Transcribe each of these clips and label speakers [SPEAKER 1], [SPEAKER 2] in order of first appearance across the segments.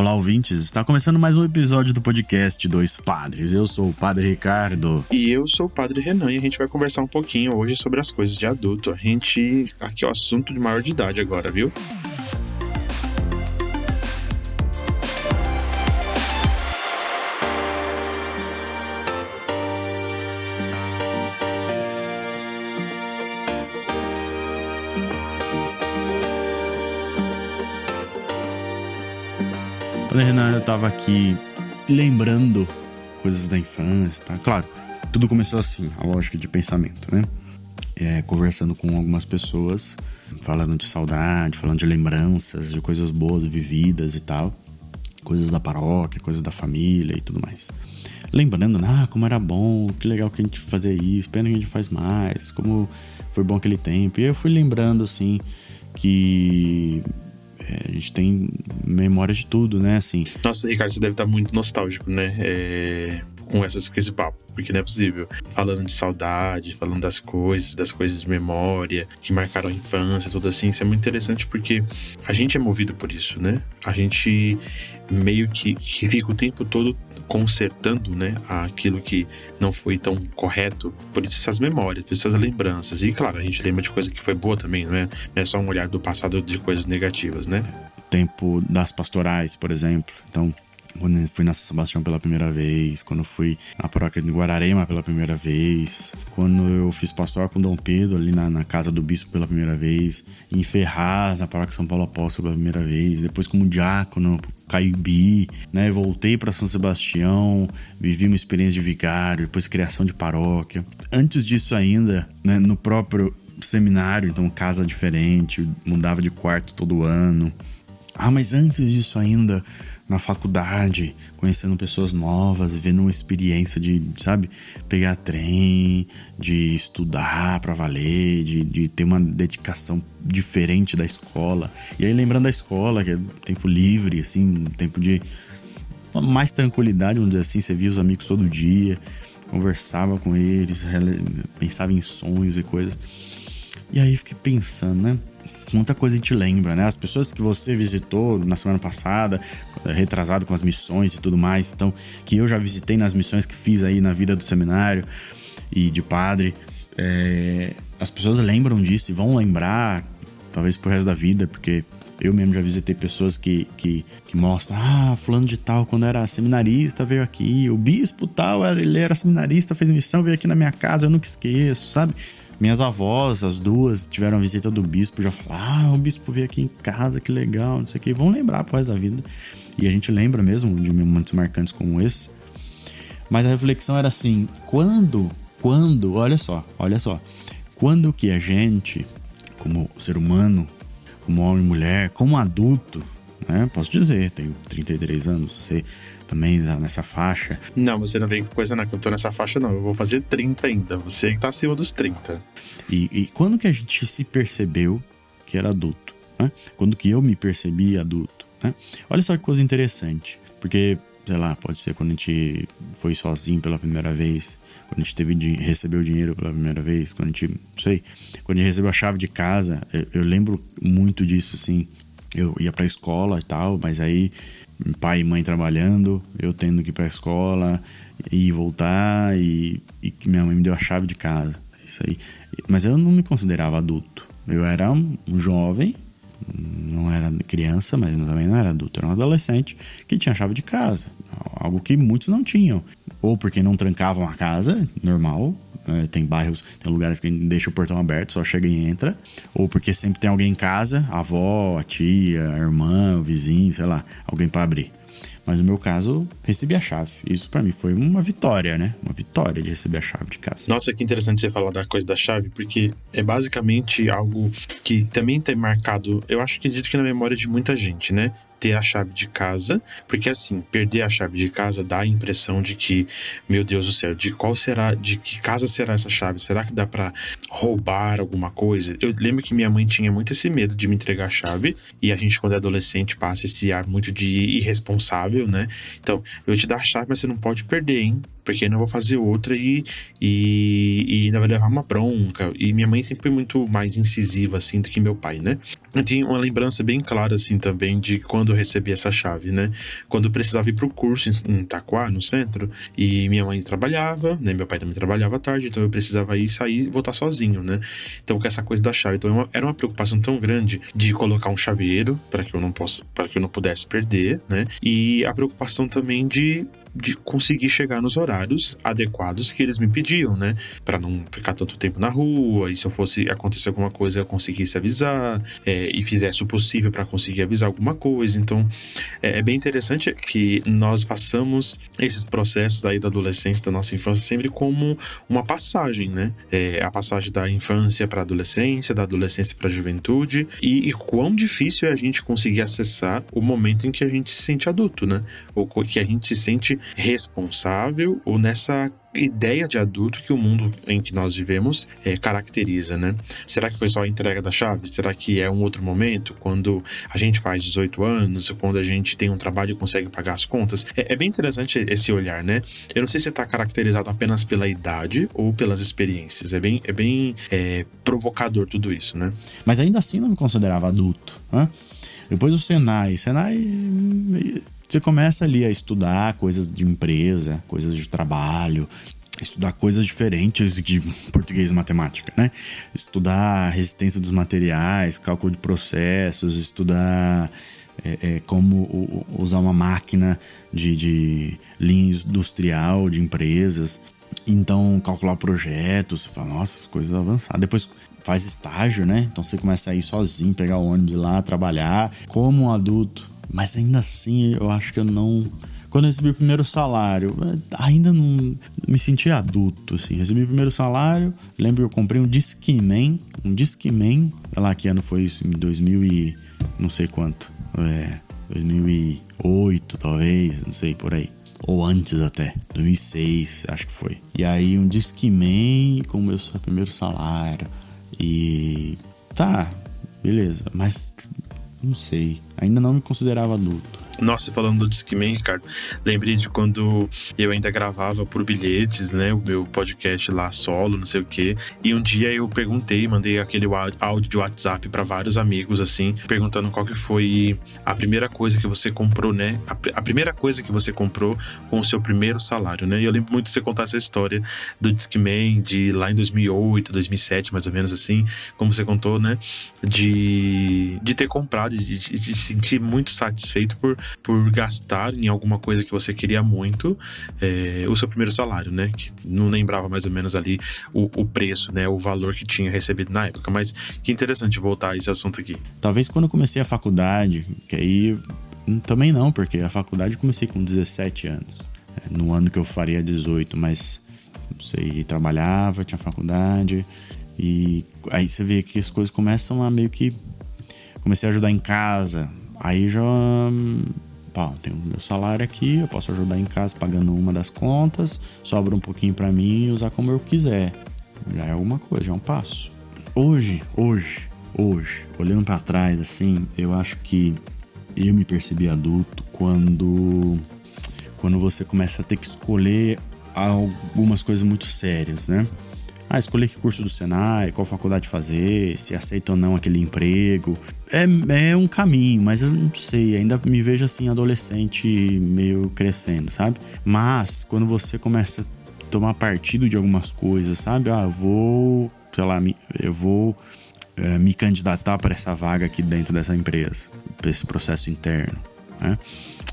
[SPEAKER 1] Olá, ouvintes. Está começando mais um episódio do podcast Dois Padres. Eu sou o Padre Ricardo.
[SPEAKER 2] E eu sou o Padre Renan e a gente vai conversar um pouquinho hoje sobre as coisas de adulto. A gente. Aqui o assunto de maior de idade agora, viu?
[SPEAKER 1] Padre Renan, eu tava aqui lembrando coisas da infância, tá? Claro, tudo começou assim, a lógica de pensamento, né? É, conversando com algumas pessoas, falando de saudade, falando de lembranças, de coisas boas vividas e tal, coisas da paróquia, coisas da família e tudo mais. Lembrando, ah, como era bom, que legal que a gente fazia isso, pena que a gente faz mais, como foi bom aquele tempo. E eu fui lembrando, assim, que a gente tem memória de tudo, né? Assim,
[SPEAKER 2] Nossa, Ricardo, você deve estar muito nostálgico, né? É, Com, essas, com esse papo, porque não é possível. Falando de saudade, falando das coisas, das coisas de memória, que marcaram a infância, tudo assim. Isso é muito interessante porque a gente é movido por isso, né? A gente meio que, que fica o tempo todo consertando, né, aquilo que não foi tão correto por essas memórias, por essas lembranças. E claro, a gente lembra de coisa que foi boa também, não é? Não é só um olhar do passado de coisas negativas, né?
[SPEAKER 1] tempo das pastorais, por exemplo. Então, quando eu fui na São Sebastião pela primeira vez, quando eu fui na paróquia de Guararema pela primeira vez, quando eu fiz pastor com Dom Pedro ali na, na casa do bispo pela primeira vez, em Ferraz, na paróquia São Paulo Apóstolo pela primeira vez, depois como diácono, Caibi, né? Voltei para São Sebastião, vivi uma experiência de vigário, depois criação de paróquia. Antes disso ainda, né, no próprio seminário, então casa diferente, mudava de quarto todo ano. Ah, mas antes disso ainda, na faculdade, conhecendo pessoas novas, vivendo uma experiência de, sabe, pegar trem, de estudar pra valer, de, de ter uma dedicação diferente da escola. E aí lembrando da escola, que é tempo livre, assim, tempo de mais tranquilidade, vamos dizer assim, você via os amigos todo dia, conversava com eles, pensava em sonhos e coisas. E aí fiquei pensando, né? Muita coisa a gente lembra, né? As pessoas que você visitou na semana passada, retrasado com as missões e tudo mais, então, que eu já visitei nas missões que fiz aí na vida do seminário e de padre. É, as pessoas lembram disso e vão lembrar, talvez pro resto da vida, porque eu mesmo já visitei pessoas que, que, que mostram, ah, fulano de tal, quando era seminarista, veio aqui, o bispo tal, ele era seminarista, fez missão, veio aqui na minha casa, eu nunca esqueço, sabe? Minhas avós, as duas, tiveram a visita do bispo, já falaram, ah, o bispo veio aqui em casa, que legal, não sei o que. Vão lembrar pro resto da vida. E a gente lembra mesmo de momentos marcantes como esse. Mas a reflexão era assim, quando, quando, olha só, olha só. Quando que a gente, como ser humano, como homem e mulher, como adulto, né? Posso dizer, tenho 33 anos, você também tá nessa faixa.
[SPEAKER 2] Não, você não vem com coisa não, que eu tô nessa faixa não. Eu vou fazer 30 ainda. Você que tá acima dos 30.
[SPEAKER 1] E, e quando que a gente se percebeu que era adulto? Né? Quando que eu me percebi adulto? Né? Olha só que coisa interessante. Porque, sei lá, pode ser quando a gente foi sozinho pela primeira vez, quando a gente teve, recebeu dinheiro pela primeira vez, quando a gente, não sei, quando a gente recebeu a chave de casa. Eu, eu lembro muito disso, assim. Eu ia pra escola e tal, mas aí pai e mãe trabalhando, eu tendo que ir pra escola e voltar e, e minha mãe me deu a chave de casa. Isso aí. Mas eu não me considerava adulto. Eu era um jovem, não era criança, mas também não era adulto. Era um adolescente que tinha a chave de casa. Algo que muitos não tinham. Ou porque não trancavam a casa, normal, é, tem bairros, tem lugares que deixa o portão aberto, só chega e entra. Ou porque sempre tem alguém em casa, a avó, a tia, a irmã, o vizinho, sei lá, alguém para abrir. Mas no meu caso, recebi a chave. Isso para mim foi uma vitória, né? Uma vitória de receber a chave de casa.
[SPEAKER 2] Nossa, que interessante você falar da coisa da chave, porque é basicamente algo que também tem marcado, eu acho que acredito que na memória de muita gente, né? Ter a chave de casa, porque assim, perder a chave de casa dá a impressão de que, meu Deus do céu, de qual será, de que casa será essa chave? Será que dá para roubar alguma coisa? Eu lembro que minha mãe tinha muito esse medo de me entregar a chave, e a gente, quando é adolescente, passa esse ar muito de irresponsável, né? Então, eu te dar a chave, mas você não pode perder, hein? Porque não vou fazer outra e, e, e ainda vai levar uma bronca. E minha mãe sempre foi muito mais incisiva, assim, do que meu pai, né? Eu tenho uma lembrança bem clara, assim, também de quando eu recebi essa chave, né? Quando eu precisava ir pro curso em Itaquá, no centro, e minha mãe trabalhava, né? Meu pai também trabalhava à tarde, então eu precisava ir, sair e voltar sozinho, né? Então, com essa coisa da chave. Então, era uma preocupação tão grande de colocar um chaveiro para que eu não possa, para que eu não pudesse perder, né? E a preocupação também de de conseguir chegar nos horários adequados que eles me pediam, né? Para não ficar tanto tempo na rua, e se eu fosse acontecer alguma coisa, eu conseguisse avisar, é, e fizesse o possível para conseguir avisar alguma coisa. Então, é, é, bem interessante que nós passamos esses processos aí da adolescência, da nossa infância, sempre como uma passagem, né? É, a passagem da infância para a adolescência, da adolescência para a juventude, e, e quão difícil é a gente conseguir acessar o momento em que a gente se sente adulto, né? Ou que a gente se sente responsável ou nessa ideia de adulto que o mundo em que nós vivemos é, caracteriza, né? Será que foi só a entrega da chave? Será que é um outro momento, quando a gente faz 18 anos, quando a gente tem um trabalho e consegue pagar as contas? É, é bem interessante esse olhar, né? Eu não sei se está caracterizado apenas pela idade ou pelas experiências. É bem, é bem é, provocador tudo isso, né?
[SPEAKER 1] Mas ainda assim não me considerava adulto, né? Depois do Senai, Senai você começa ali a estudar coisas de empresa, coisas de trabalho, estudar coisas diferentes de português e matemática, né? Estudar resistência dos materiais, cálculo de processos, estudar é, é, como usar uma máquina de, de linha industrial de empresas. Então, calcular projetos, você fala, nossa, coisas avançadas. Depois faz estágio, né? Então você começa a ir sozinho, pegar o ônibus lá, trabalhar. Como um adulto, mas ainda assim, eu acho que eu não. Quando eu recebi o primeiro salário, ainda não me senti adulto, assim. Recebi o primeiro salário, lembro que eu comprei um Discman, um Discman, sei lá que ano foi isso, em 2000 e não sei quanto. É, 2008 talvez, não sei, por aí. Ou antes até, 2006, acho que foi. E aí um Discman com o meu primeiro salário. E tá, beleza, mas não sei. Ainda não me considerava adulto.
[SPEAKER 2] Nossa, falando do Discman, Ricardo, lembrei de quando eu ainda gravava por bilhetes, né? O meu podcast lá solo, não sei o quê. E um dia eu perguntei, mandei aquele áudio de WhatsApp para vários amigos, assim, perguntando qual que foi a primeira coisa que você comprou, né? A, a, primeira coisa que você comprou com o seu primeiro salário, né? E eu lembro muito de você contar essa história do Discman de lá em 2008, 2007, mais ou menos assim, como você contou, né? De, de ter comprado, de, de, de se sentir muito satisfeito por por gastar em alguma coisa que você queria muito é, o seu primeiro salário, né? Que não lembrava mais ou menos ali o, o, preço, né? O valor que tinha recebido na época. Mas que interessante voltar a esse assunto aqui.
[SPEAKER 1] Talvez quando eu comecei a faculdade, que aí hum, também não, porque a faculdade eu comecei com 17 anos. É, no ano que eu faria 18, mas não sei, trabalhava, tinha faculdade. E aí você vê que as coisas começam a meio que. Comecei a ajudar em casa, Aí já. Pá, tenho meu salário aqui, eu posso ajudar em casa pagando uma das contas, sobra um pouquinho para mim e usar como eu quiser. Já é alguma coisa, já é um passo. Hoje, hoje, hoje, olhando para trás assim, eu acho que eu me percebi adulto quando quando você começa a ter que escolher algumas coisas muito sérias, né? Ah, escolher que curso do Senai, qual faculdade fazer, se aceita ou não aquele emprego. É, é um caminho, mas eu não sei, ainda me vejo assim, adolescente, meio crescendo, sabe? Mas quando você começa a tomar partido de algumas coisas, sabe? Ah, vou, sei lá, eu vou é, me candidatar para essa vaga aqui dentro dessa empresa, para esse processo interno, né?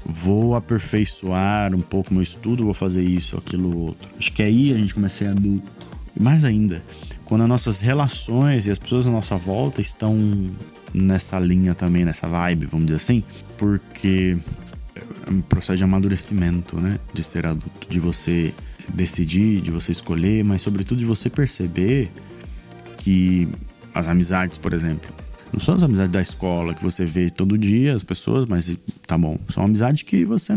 [SPEAKER 1] Vou aperfeiçoar um pouco meu estudo, vou fazer isso, aquilo, outro. Acho que aí a gente começa a ser adulto e mais ainda, quando as nossas relações e as pessoas à nossa volta estão nessa linha também, nessa vibe, vamos dizer assim, porque é um processo de amadurecimento, né? De ser adulto, de você decidir, de você escolher, mas sobretudo de você perceber que as amizades, por exemplo, Não são as amizades da escola que você vê todo dia as pessoas, mas tá bom. São amizades que você,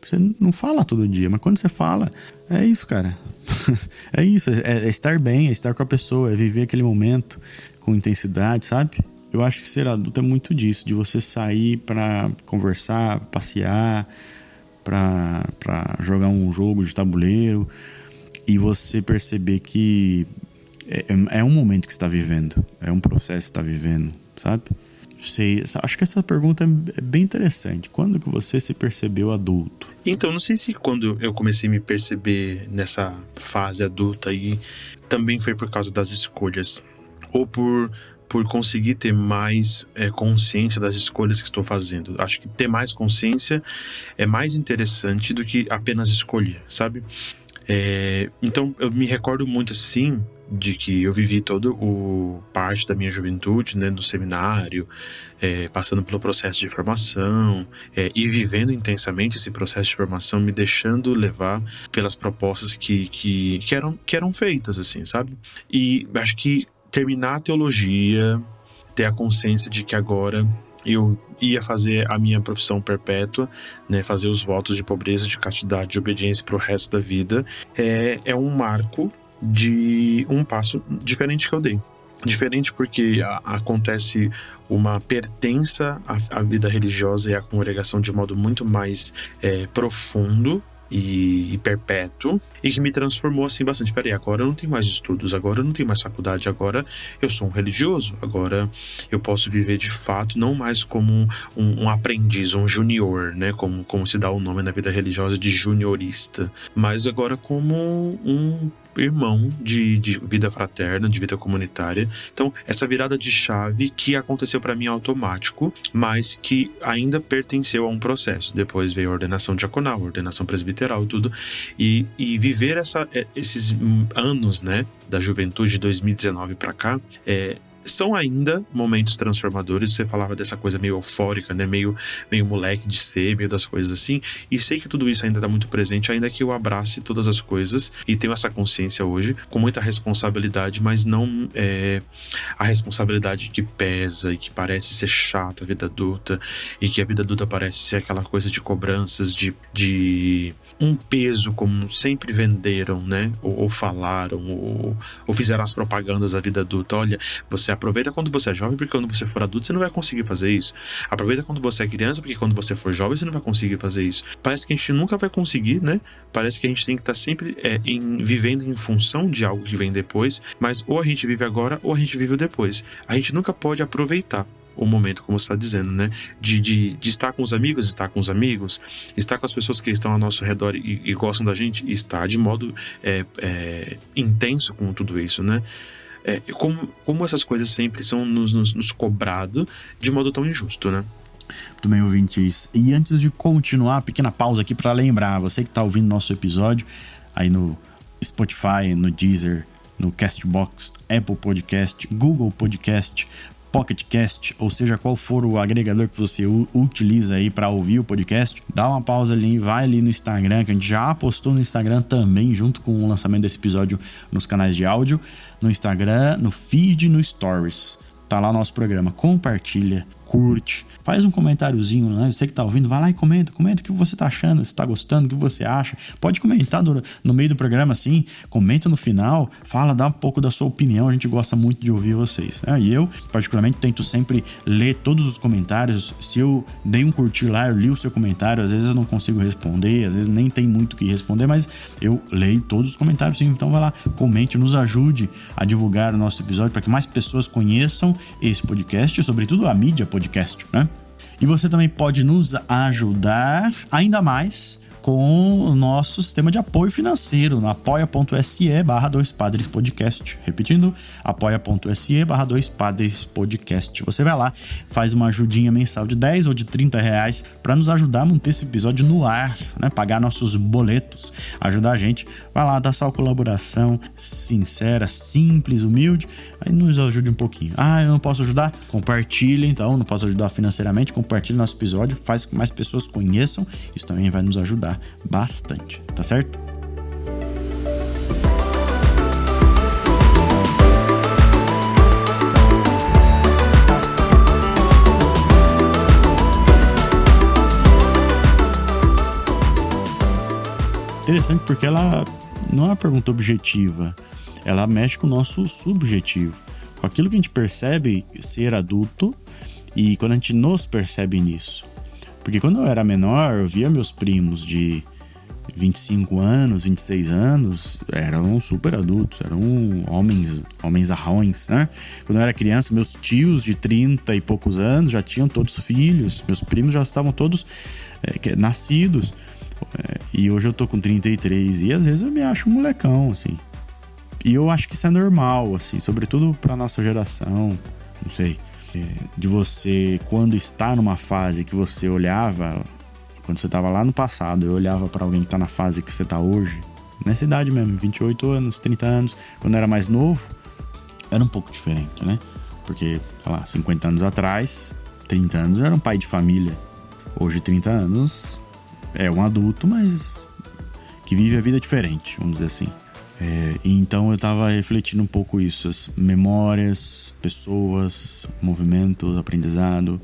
[SPEAKER 1] você não fala todo dia, mas quando você fala, é isso, cara. é isso, é, é estar bem, é estar com a pessoa, é viver aquele momento com intensidade, sabe? Eu acho que ser adulto é muito disso, de você sair para conversar, passear, para jogar um jogo de tabuleiro e você perceber que é, é, um momento que está vivendo, é um processo que está vivendo, sabe? Sei, acho que essa pergunta é bem interessante. Quando que você se percebeu adulto?
[SPEAKER 2] Então, não sei se quando eu comecei a me perceber nessa fase adulta aí, também foi por causa das escolhas. Ou por por conseguir ter mais é, consciência das escolhas que estou fazendo. Acho que ter mais consciência é mais interessante do que apenas escolher, sabe? É, então eu me recordo muito assim de que eu vivi todo o parte da minha juventude né, no seminário, é, passando pelo processo de formação é, e vivendo intensamente esse processo de formação, me deixando levar pelas propostas que, que, que, eram, que eram feitas, assim, sabe? E acho que terminar a teologia, ter a consciência de que agora eu ia fazer a minha profissão perpétua, né, fazer os votos de pobreza, de castidade, de obediência para o resto da vida, é, é um marco de um passo diferente que eu dei. Diferente porque a, acontece uma pertença à, à, vida religiosa e à congregação de modo muito mais é, profundo e, e, perpétuo e que me transformou assim bastante. Peraí, agora eu não tenho mais estudos, agora eu não tenho mais faculdade, agora eu sou um religioso, agora eu posso viver de fato não mais como um, um, um aprendiz, um junior, né? Como, como se dá o nome na vida religiosa de juniorista, mas agora como um irmão de, de vida fraterna, de vida comunitária. Então, essa virada de chave que aconteceu para mim automático, mas que ainda pertenceu a um processo. Depois veio a ordenação diaconal, a ordenação presbiteral, tudo. E, e viver essa, é, esses anos, né, da juventude de 2019 para cá, é, são ainda momentos transformadores. Você falava dessa coisa meio eufórica, né? Meio, meio moleque de ser, meio das coisas assim. E sei que tudo isso ainda está muito presente, ainda que eu abrace todas as coisas e tenho essa consciência hoje, com muita responsabilidade, mas não é, a responsabilidade que pesa e que parece ser chata a vida adulta e que a vida adulta parece ser aquela coisa de cobranças, de, de um peso como sempre venderam, né? Ou, ou falaram, ou, ou, fizeram as propagandas da vida adulta. Olha, você aproveita quando você é jovem, porque quando você for adulto você não vai conseguir fazer isso. Aproveita quando você é criança, porque quando você for jovem você não vai conseguir fazer isso. Parece que a gente nunca vai conseguir, né? Parece que a gente tem que estar tá sempre é, em, vivendo em função de algo que vem depois, mas ou a gente vive agora ou a gente vive depois. A gente nunca pode aproveitar o momento, como você está dizendo, né? De, de, de, estar com os amigos, estar com os amigos, estar com as pessoas que estão ao nosso redor e, e gostam da gente, estar de modo é, é, intenso com tudo isso, né? É, como, como essas coisas sempre são nos, nos, nos cobrado de modo tão injusto, né?
[SPEAKER 1] Muito bem, ouvintes. E antes de continuar, pequena pausa aqui para lembrar, você que está ouvindo nosso episódio aí no Spotify, no Deezer, no Castbox, Apple Podcast, Google Podcast, Pocket Cast, ou seja, qual for o agregador que você utiliza aí para ouvir o podcast, dá uma pausa ali, vai ali no Instagram, que a gente já postou no Instagram também, junto com o lançamento desse episódio nos canais de áudio, no Instagram, no feed, no Stories. Tá lá o nosso programa. Compartilha, curte, faz um comentáriozinho, né? Você que tá ouvindo, vai lá e comenta, comenta o que você tá achando, se tá gostando, o que você acha. Pode comentar no, no meio do programa assim, comenta no final, fala, dá um pouco da sua opinião, a gente gosta muito de ouvir vocês. Né? E eu, particularmente, tento sempre ler todos os comentários. Se eu dei um curtir lá, eu li o seu comentário, às vezes eu não consigo responder, às vezes nem tem muito o que responder, mas eu leio todos os comentários sim. Então vai lá, comente, nos ajude a divulgar o nosso episódio para que mais pessoas conheçam esse podcast, sobretudo a mídia né? E você também pode nos ajudar ainda mais com o nosso sistema de apoio financeiro no apoia.se barra dois padres podcast. Repetindo, apoia.se barra dois padres podcast. Você vai lá, faz uma ajudinha mensal de 10 ou de 30 reais para nos ajudar a manter esse episódio no ar, né? Pagar nossos boletos, ajudar a gente. Vai lá, dá sua colaboração sincera, simples, humilde, aí nos ajude um pouquinho. Ah, eu não posso ajudar? Compartilha então, não posso ajudar financeiramente, compartilha nosso episódio, faz que mais pessoas conheçam, isso também vai nos ajudar bastante, tá certo? Interessante porque ela não é uma pergunta objetiva, ela mexe com o nosso subjetivo, com aquilo que a gente percebe ser adulto e quando a gente nos percebe nisso. Porque quando eu era menor, eu via meus primos de 25 anos, 26 anos, eram super adultos, eram homens, homens arrões, né? Quando eu era criança, meus tios de 30 e poucos anos já tinham todos filhos, meus primos já estavam todos é, nascidos. É, e hoje eu tô com 33 e às vezes eu me acho um molecão, assim. E eu acho que isso é normal, assim, sobretudo pra nossa geração, não sei. De você, quando está numa fase que você olhava quando você tava lá no passado, eu olhava para alguém que tá na fase que você tá hoje, nessa idade mesmo, 28 anos, 30 anos, quando eu era mais novo, era um pouco diferente, né? Porque, sei lá, 50 anos atrás, 30 anos eu era um pai de família. Hoje, 30 anos, é um adulto, mas que vive a vida diferente, vamos dizer assim. É, então eu tava refletindo um pouco isso, as memórias, pessoas, movimentos, aprendizado,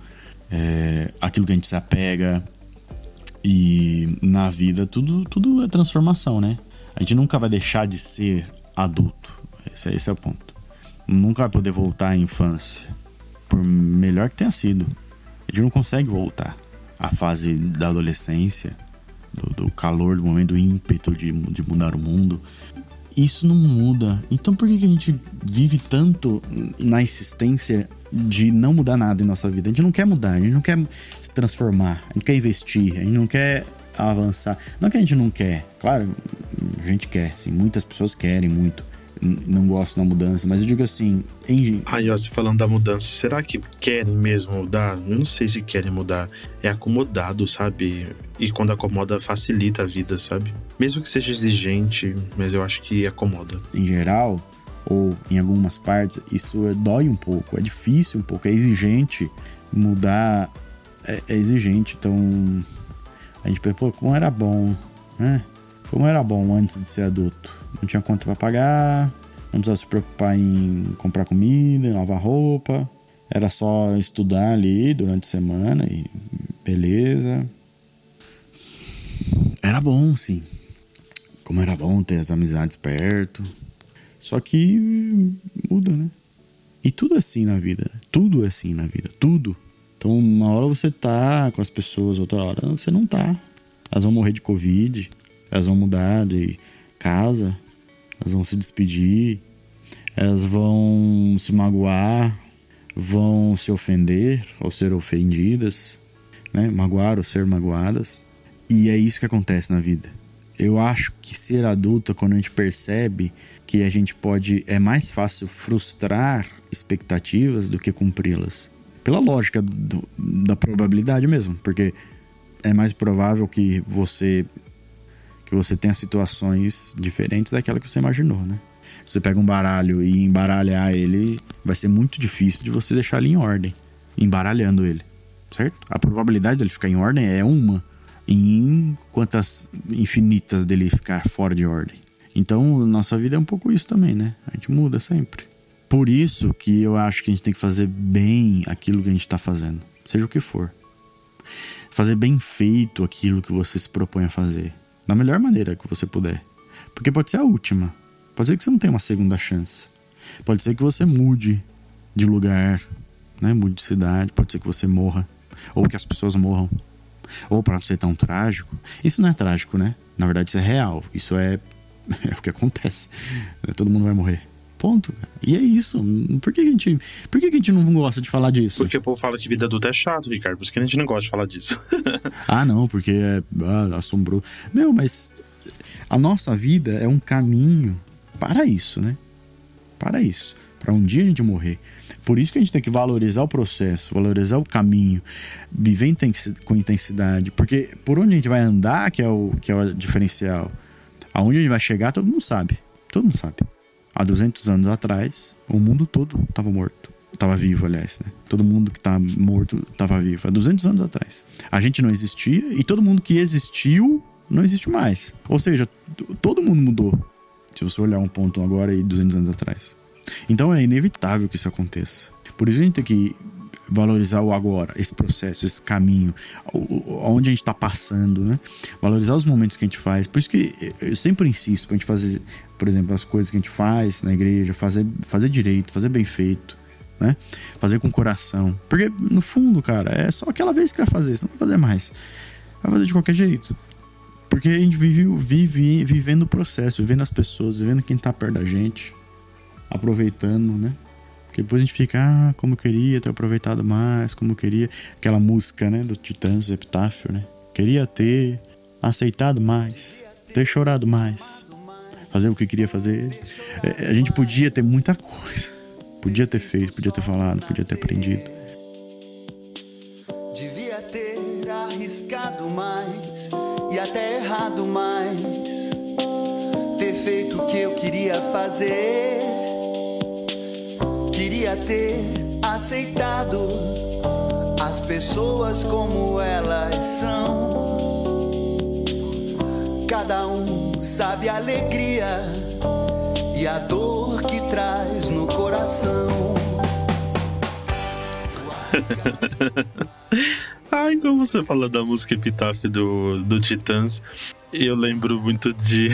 [SPEAKER 1] é, aquilo que a gente se apega, e na vida tudo, tudo é transformação, né? A gente nunca vai deixar de ser adulto. Esse, esse é o ponto. Nunca vai poder voltar à infância. Por melhor que tenha sido. A gente não consegue voltar à fase da adolescência, do, do calor, do momento, do ímpeto de, de mudar o mundo. Isso não muda. Então por que, que a gente vive tanto na insistência de não mudar nada em nossa vida. A gente não quer mudar, a gente não quer se transformar, a gente quer investir, a gente não quer avançar. Não que a gente não quer, claro, a gente quer, sim, muitas pessoas querem muito. Não gostam da mudança, mas eu digo assim. Em...
[SPEAKER 2] Aí, ó, você falando da mudança, será que querem mesmo mudar? Eu não sei se querem mudar. É acomodado, sabe? E quando acomoda, facilita a vida, sabe? Mesmo que seja exigente, mas eu acho que acomoda.
[SPEAKER 1] Em geral, ou em algumas partes, isso é, dói um pouco, é difícil um pouco, é exigente mudar, é, é exigente. Então a gente pensa, pô, como era bom, né? Como era bom antes de ser adulto. Não tinha conta para pagar, não precisava se preocupar em comprar comida, lavar roupa. Era só estudar ali durante a semana e beleza. Era bom, sim. Como era bom ter as amizades perto. Só que muda, né? E tudo é assim na vida, né? Tudo é assim na vida, tudo. Então, uma hora você tá com as pessoas, outra hora você não tá. Elas vão morrer de Covid, elas vão mudar de casa, elas vão se despedir, elas vão se magoar, vão se ofender ou ser ofendidas, né? Magoar ou ser magoadas. E é isso que acontece na vida eu acho que ser adulto é quando a gente percebe que a gente pode. É mais fácil frustrar expectativas do que cumpri-las. Pela lógica do, da probabilidade mesmo. Porque é mais provável que você. Que você tenha situações diferentes daquela que você imaginou, né? Você pega um baralho e embaralhar ele, vai ser muito difícil de você deixar ele em ordem, embaralhando ele, certo? A probabilidade dele ficar em ordem é uma em quantas infinitas dele ficar fora de ordem. Então, nossa vida é um pouco isso também, né? A gente muda sempre. Por isso que eu acho que a gente tem que fazer bem aquilo que a gente está fazendo, seja o que for. Fazer bem feito aquilo que você se propõe a fazer, da melhor maneira que você puder. Porque pode ser a última. Pode ser que você não tenha uma segunda chance. Pode ser que você mude de lugar, né? Mude de cidade, pode ser que você morra ou que as pessoas morram ou para não ser tão trágico. Isso não é trágico, né? Na verdade, isso é real. Isso é, é o que acontece. Todo mundo vai morrer. Ponto. E é isso. Por que a gente, por que a gente não gosta de falar disso?
[SPEAKER 2] Porque o povo fala que vida adulta é chato, Ricardo. Por isso que a gente não gosta de falar disso.
[SPEAKER 1] ah, não, porque é ah, assombrou. Meu, mas a nossa vida é um caminho para isso, né? Para isso. Para um dia a gente morrer. Por isso que a gente tem que valorizar o processo, valorizar o caminho, viver com intensidade, porque por onde a gente vai andar que é o, que é o diferencial. Aonde a gente vai chegar, todo mundo sabe. Todo mundo sabe. Há 200 anos atrás, o mundo todo estava morto. Estava vivo, aliás, né? Todo mundo que está morto estava vivo. Há 200 anos atrás. A gente não existia e todo mundo que existiu não existe mais. Ou seja, todo mundo mudou. Se você olhar um ponto agora e 200 anos atrás. Então é inevitável que isso aconteça. Por isso a gente tem que valorizar o agora, esse processo, esse caminho, onde a gente está passando, né? Valorizar os momentos que a gente faz. Por isso que eu sempre insisto pra gente fazer, por exemplo, as coisas que a gente faz na igreja, fazer, fazer direito, fazer bem feito, né? Fazer com coração. Porque, no fundo, cara, é só aquela vez que vai fazer, você não vai fazer mais. Vai fazer de qualquer jeito. Porque a gente vive, vive vivendo o processo, vivendo as pessoas, vivendo quem tá perto da gente, aproveitando, né? Porque depois a gente fica, ah, como eu queria ter aproveitado mais, como eu queria. Aquela música, né, do Titãs, Epitáfio, né? Queria ter aceitado mais, ter chorado mais, fazer o que queria fazer. É, a gente podia ter muita coisa. Podia ter feito, podia ter falado, podia ter aprendido.
[SPEAKER 3] Devia ter arriscado mais e até errado mais. Ter feito o que eu queria fazer. Queria ter aceitado as pessoas como elas são. Cada um sabe a alegria e a dor que traz no coração.
[SPEAKER 2] Ai, como você fala da música Epitáfio do, do Titãs, eu lembro muito de.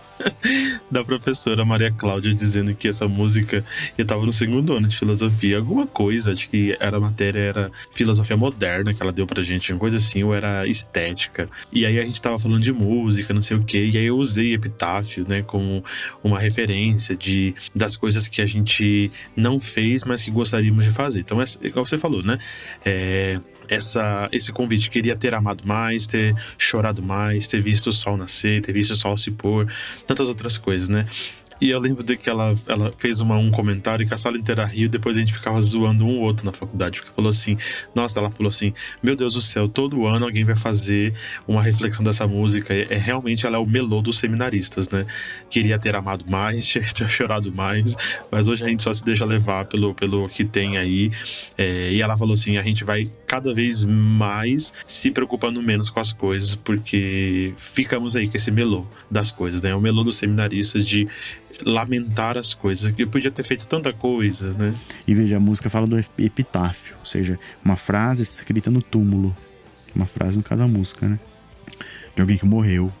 [SPEAKER 2] da professora Maria Cláudia dizendo que essa música eu tava no segundo ano de filosofia, alguma coisa, acho que era matéria era filosofia moderna que ela deu pra gente, uma coisa assim, ou era estética. E aí a gente tava falando de música, não sei o que, e aí eu usei epitáfio, né, como uma referência de das coisas que a gente não fez, mas que gostaríamos de fazer. Então, é, igual você falou, né? É, essa, esse convite. Queria ter amado mais, ter chorado mais, ter visto o sol nascer, ter visto o sol se pôr, tantas outras coisas, né? E eu lembro de que ela, ela fez uma, um comentário que a sala inteira riu depois a gente ficava zoando um ou outro na faculdade. Porque falou assim: Nossa, ela falou assim: Meu Deus do céu, todo ano alguém vai fazer uma reflexão dessa música. É, é realmente ela é o melô dos seminaristas, né? Queria ter amado mais, ter chorado mais, mas hoje a gente só se deixa levar pelo, pelo que tem aí. É, e ela falou assim: A gente vai cada vez mais se preocupando menos com as coisas, porque ficamos aí com esse melô das coisas, né? O melô dos seminaristas de lamentar as coisas. Eu podia ter feito tanta coisa, né?
[SPEAKER 1] E veja, a música fala do epitáfio, ou seja, uma frase escrita no túmulo. Uma frase no caso da música, né? De alguém que morreu.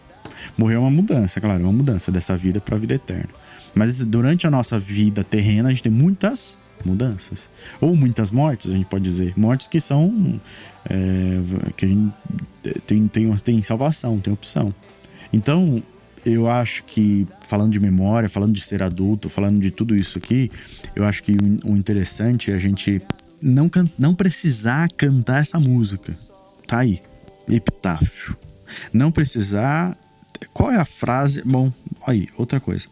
[SPEAKER 1] Morreu é uma mudança, claro, é uma mudança dessa vida para a vida eterna. Mas durante a nossa vida terrena, a gente tem muitas mudanças. Ou muitas mortes, a gente pode dizer. Mortes que são. É, que a gente tem, tem, tem salvação, tem opção. Então, eu acho que, falando de memória, falando de ser adulto, falando de tudo isso aqui, eu acho que o interessante é a gente não, não precisar cantar essa música. Tá aí. Epitáfio. Não precisar. Qual é a frase? Bom, aí, outra coisa.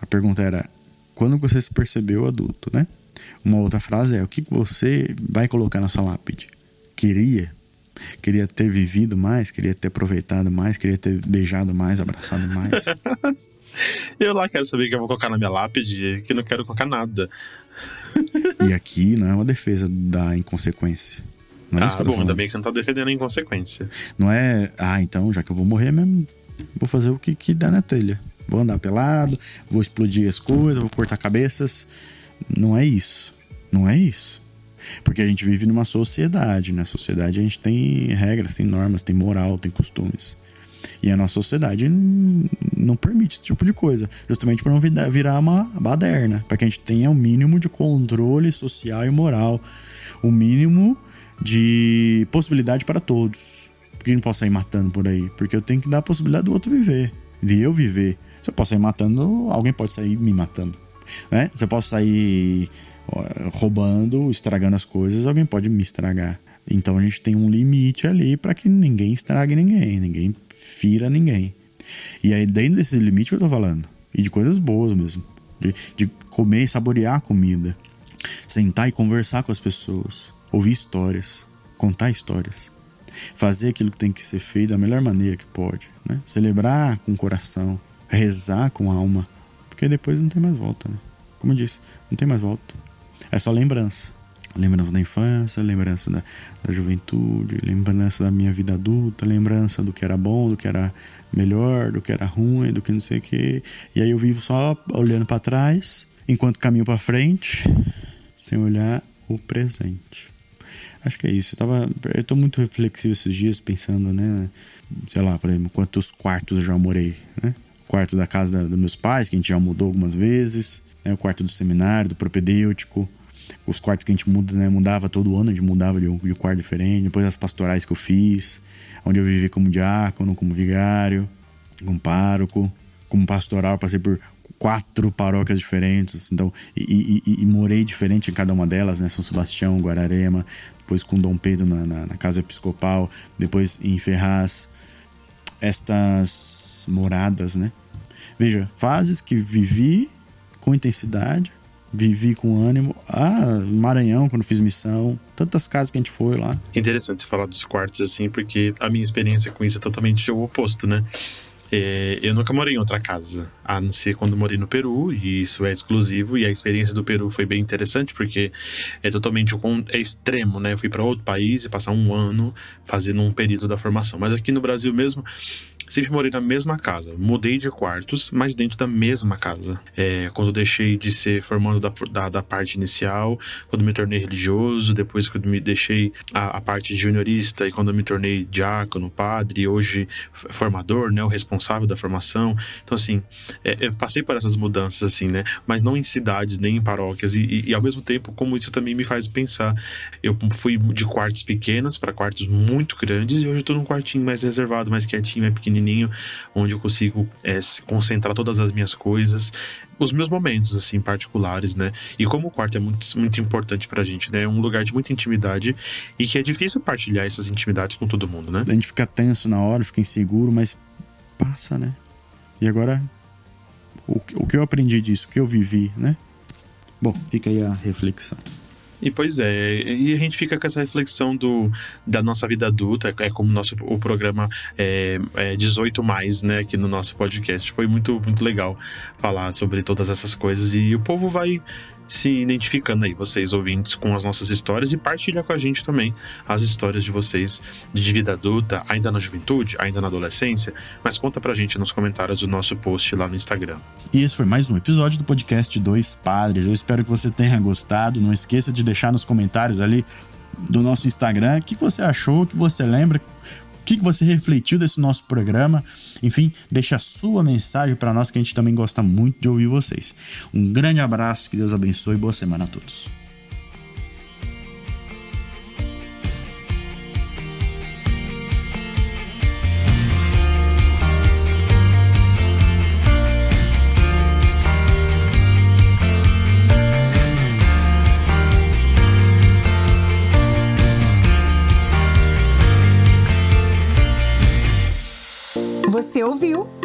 [SPEAKER 1] A pergunta era: quando você se percebeu adulto, né? Uma outra frase é: o que você vai colocar na sua lápide? Queria Queria ter vivido mais, queria ter aproveitado mais, queria ter beijado mais, abraçado mais.
[SPEAKER 2] eu lá quero saber que eu vou colocar na minha lápide, que não quero colocar nada.
[SPEAKER 1] e aqui não é uma defesa da inconsequência. Não
[SPEAKER 2] é ah, bom, ainda bem que você não tá defendendo a inconsequência.
[SPEAKER 1] Não é, ah, então, já que eu vou morrer mesmo, vou fazer o que, que dá na telha. Vou andar pelado, vou explodir as coisas, vou cortar cabeças. Não é isso. Não é isso. Porque a gente vive numa sociedade, na né? sociedade a gente tem regras, tem normas, tem moral, tem costumes. E a nossa sociedade não permite esse tipo de coisa, justamente para não virar uma baderna, para que a gente tenha o um mínimo de controle social e moral, o um mínimo de possibilidade para todos. Por que não posso sair matando por aí? Porque eu tenho que dar a possibilidade do outro viver, de eu viver. Se eu posso sair matando, alguém pode sair me matando. Né? Se eu posso sair roubando, estragando as coisas, alguém pode me estragar. Então a gente tem um limite ali para que ninguém estrague ninguém, ninguém fira ninguém. E aí, dentro desse limite que eu tô falando, e de coisas boas mesmo, de, de comer e saborear a comida, sentar e conversar com as pessoas, ouvir histórias, contar histórias, fazer aquilo que tem que ser feito da melhor maneira que pode, né? celebrar com o coração, rezar com a alma, porque depois não tem mais volta, né? Como eu disse, não tem mais volta. É só lembrança. Lembrança da infância, lembrança da, da juventude, lembrança da minha vida adulta, lembrança do que era bom, do que era melhor, do que era ruim, do que não sei o que. E aí eu vivo só olhando para trás, enquanto caminho para frente, sem olhar o presente. Acho que é isso. Eu, tava, eu tô muito reflexivo esses dias, pensando, né? Sei lá, por exemplo, quantos quartos eu já morei, né? Quarto da casa dos meus pais, que a gente já mudou algumas vezes, né? o quarto do seminário, do propedêutico, os quartos que a gente muda, né? mudava todo ano, a gente mudava de um, de quarto diferente, depois as pastorais que eu fiz, onde eu vivi como diácono, como vigário, como pároco, como pastoral, passei por quatro paróquias diferentes, então, e, e, e, morei diferente em cada uma delas, né? São Sebastião, Guararema, depois com Dom Pedro na, na, na Casa Episcopal, depois em Ferraz, estas moradas, né? Veja, fases que vivi com intensidade, vivi com ânimo. Ah, Maranhão, quando fiz missão, tantas casas que a gente foi lá.
[SPEAKER 2] Interessante você falar dos quartos assim, porque a minha experiência com isso é totalmente o oposto, né? É, eu nunca morei em outra casa, a não ser quando morei no Peru, e isso é exclusivo. E a experiência do Peru foi bem interessante, porque é totalmente é extremo, né? Eu fui para outro país e passar um ano fazendo um período da formação. Mas aqui no Brasil mesmo, Sempre morei na mesma casa. Mudei de quartos, mas dentro da mesma casa. É, quando deixei de ser formando da, da, da, parte inicial, quando me tornei religioso, depois quando me deixei a, a parte juniorista e quando me tornei diácono, padre, hoje formador, né, o responsável da formação. Então, assim, é, eu passei por essas mudanças, assim, né, mas não em cidades, nem em paróquias. E, e, e ao mesmo tempo, como isso também me faz pensar, eu fui de quartos pequenos para quartos muito grandes e hoje eu tô num quartinho mais reservado, mais quietinho, mais pequenininho pequenininho, onde eu consigo é, concentrar todas as minhas coisas, os meus momentos, assim, particulares, né? E como o quarto é muito, muito importante pra gente, né? É um lugar de muita intimidade e que é difícil partilhar essas intimidades com todo mundo, né?
[SPEAKER 1] A gente fica tenso na hora, fica inseguro, mas passa, né? E agora, o, o que eu aprendi disso, o que eu vivi, né? Bom, fica aí a reflexão.
[SPEAKER 2] E pois é, e a gente fica com essa reflexão do, da nossa vida adulta, é como nosso, o programa é, é 18 mais, né, aqui no nosso podcast. Foi muito, muito legal falar sobre todas essas coisas e o povo vai se identificando aí, vocês ouvintes, com as nossas histórias e partilha com a gente também as histórias de vocês de vida adulta, ainda na juventude, ainda na adolescência, mas conta pra gente nos comentários do nosso post lá no Instagram.
[SPEAKER 1] E esse foi mais um episódio do podcast Dois Padres. Eu espero que você tenha gostado. Não esqueça de deixar nos comentários ali do nosso Instagram o que você achou, o que você lembra, o que você refletiu desse nosso programa. Enfim, deixa a sua mensagem para nós que a gente também gosta muito de ouvir vocês. Um grande abraço, que Deus abençoe e boa semana a todos.